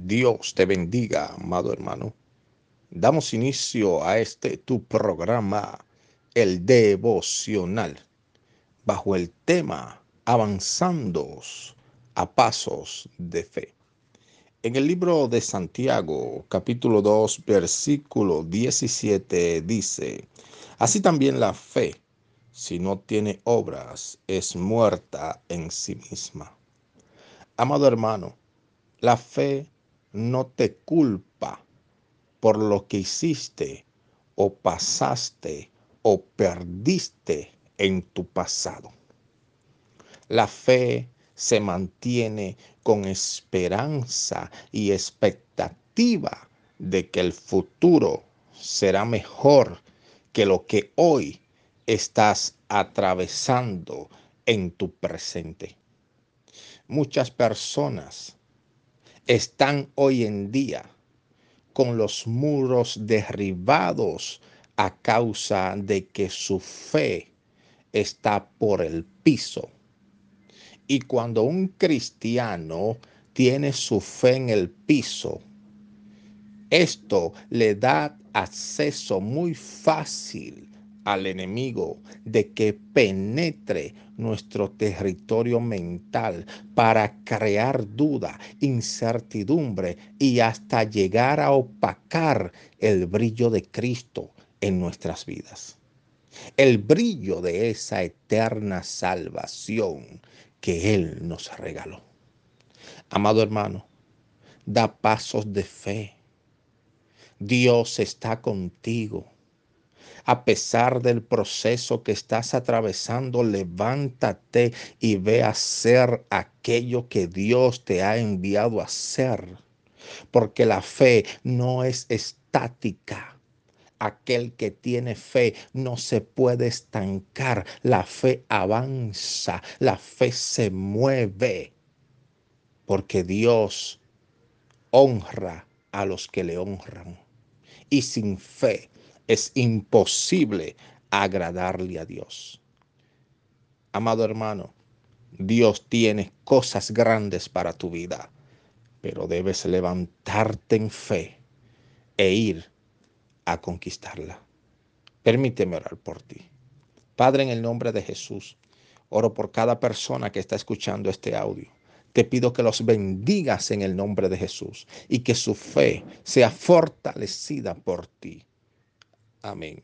Dios te bendiga, amado hermano. Damos inicio a este tu programa, el devocional, bajo el tema Avanzando a pasos de fe. En el libro de Santiago, capítulo 2, versículo 17, dice, Así también la fe, si no tiene obras, es muerta en sí misma. Amado hermano, la fe no te culpa por lo que hiciste o pasaste o perdiste en tu pasado. La fe se mantiene con esperanza y expectativa de que el futuro será mejor que lo que hoy estás atravesando en tu presente. Muchas personas están hoy en día con los muros derribados a causa de que su fe está por el piso. Y cuando un cristiano tiene su fe en el piso, esto le da acceso muy fácil al enemigo de que penetre nuestro territorio mental para crear duda, incertidumbre y hasta llegar a opacar el brillo de Cristo en nuestras vidas. El brillo de esa eterna salvación que Él nos regaló. Amado hermano, da pasos de fe. Dios está contigo a pesar del proceso que estás atravesando, levántate y ve a hacer aquello que Dios te ha enviado a hacer. Porque la fe no es estática. Aquel que tiene fe no se puede estancar. La fe avanza, la fe se mueve. Porque Dios honra a los que le honran. Y sin fe es imposible agradarle a Dios. Amado hermano, Dios tiene cosas grandes para tu vida, pero debes levantarte en fe e ir a conquistarla. Permíteme orar por ti. Padre, en el nombre de Jesús, oro por cada persona que está escuchando este audio. Te pido que los bendigas en el nombre de Jesús y que su fe sea fortalecida por ti. Amém.